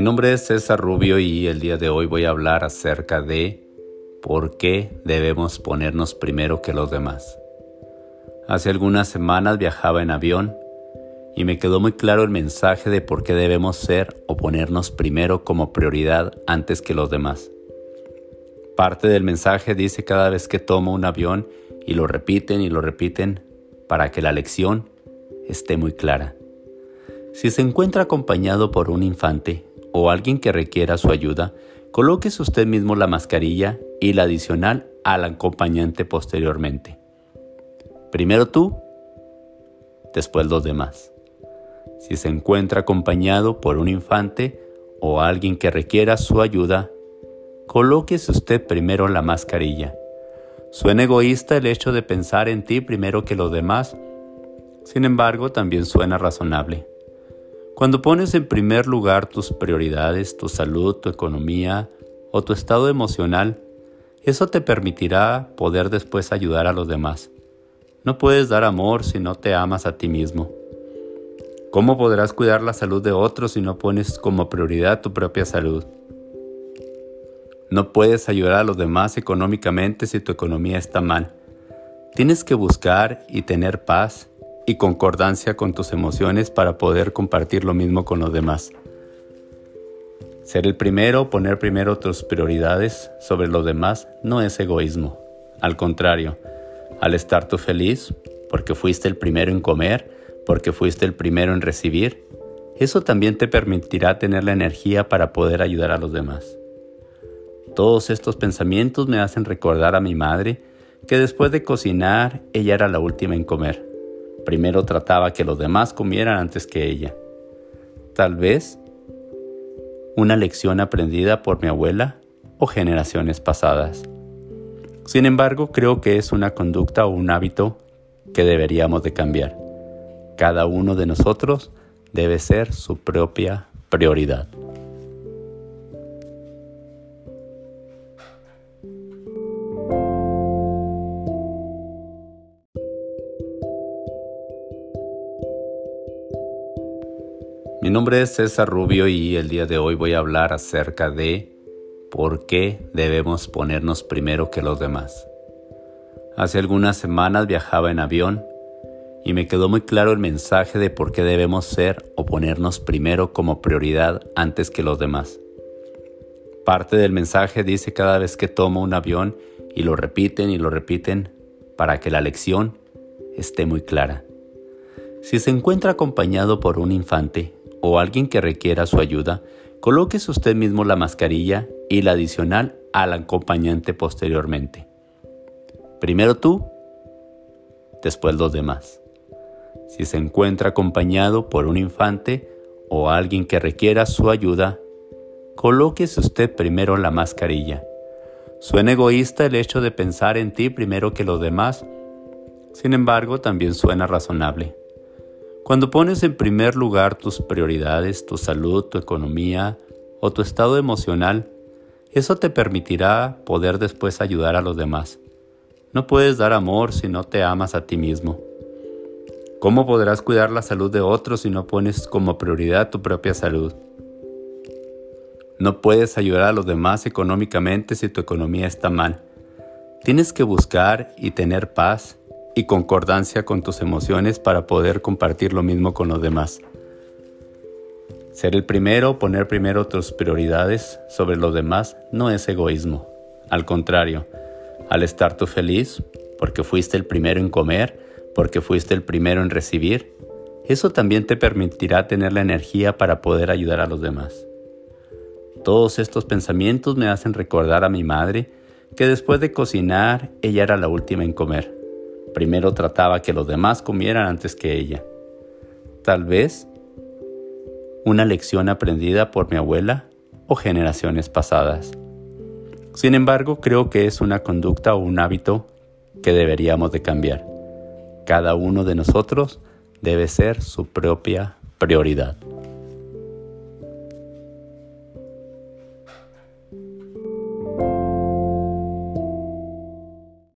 Mi nombre es César Rubio y el día de hoy voy a hablar acerca de por qué debemos ponernos primero que los demás. Hace algunas semanas viajaba en avión y me quedó muy claro el mensaje de por qué debemos ser o ponernos primero como prioridad antes que los demás. Parte del mensaje dice cada vez que tomo un avión y lo repiten y lo repiten para que la lección esté muy clara. Si se encuentra acompañado por un infante o alguien que requiera su ayuda, colóquese usted mismo la mascarilla y la adicional al acompañante posteriormente. Primero tú, después los demás. Si se encuentra acompañado por un infante o alguien que requiera su ayuda, colóquese usted primero la mascarilla. Suena egoísta el hecho de pensar en ti primero que los demás, sin embargo también suena razonable. Cuando pones en primer lugar tus prioridades, tu salud, tu economía o tu estado emocional, eso te permitirá poder después ayudar a los demás. No puedes dar amor si no te amas a ti mismo. ¿Cómo podrás cuidar la salud de otros si no pones como prioridad tu propia salud? No puedes ayudar a los demás económicamente si tu economía está mal. Tienes que buscar y tener paz y concordancia con tus emociones para poder compartir lo mismo con los demás. Ser el primero, poner primero tus prioridades sobre los demás, no es egoísmo. Al contrario, al estar tú feliz, porque fuiste el primero en comer, porque fuiste el primero en recibir, eso también te permitirá tener la energía para poder ayudar a los demás. Todos estos pensamientos me hacen recordar a mi madre que después de cocinar ella era la última en comer. Primero trataba que los demás comieran antes que ella. Tal vez una lección aprendida por mi abuela o generaciones pasadas. Sin embargo, creo que es una conducta o un hábito que deberíamos de cambiar. Cada uno de nosotros debe ser su propia prioridad. Mi nombre es César Rubio y el día de hoy voy a hablar acerca de por qué debemos ponernos primero que los demás. Hace algunas semanas viajaba en avión y me quedó muy claro el mensaje de por qué debemos ser o ponernos primero como prioridad antes que los demás. Parte del mensaje dice cada vez que tomo un avión y lo repiten y lo repiten para que la lección esté muy clara. Si se encuentra acompañado por un infante o alguien que requiera su ayuda, colóquese usted mismo la mascarilla y la adicional al acompañante posteriormente. Primero tú, después los demás. Si se encuentra acompañado por un infante o alguien que requiera su ayuda, colóquese usted primero la mascarilla. Suena egoísta el hecho de pensar en ti primero que los demás, sin embargo también suena razonable. Cuando pones en primer lugar tus prioridades, tu salud, tu economía o tu estado emocional, eso te permitirá poder después ayudar a los demás. No puedes dar amor si no te amas a ti mismo. ¿Cómo podrás cuidar la salud de otros si no pones como prioridad tu propia salud? No puedes ayudar a los demás económicamente si tu economía está mal. Tienes que buscar y tener paz y concordancia con tus emociones para poder compartir lo mismo con los demás. Ser el primero, poner primero tus prioridades sobre los demás, no es egoísmo. Al contrario, al estar tú feliz, porque fuiste el primero en comer, porque fuiste el primero en recibir, eso también te permitirá tener la energía para poder ayudar a los demás. Todos estos pensamientos me hacen recordar a mi madre que después de cocinar ella era la última en comer. Primero trataba que los demás comieran antes que ella. Tal vez una lección aprendida por mi abuela o generaciones pasadas. Sin embargo, creo que es una conducta o un hábito que deberíamos de cambiar. Cada uno de nosotros debe ser su propia prioridad.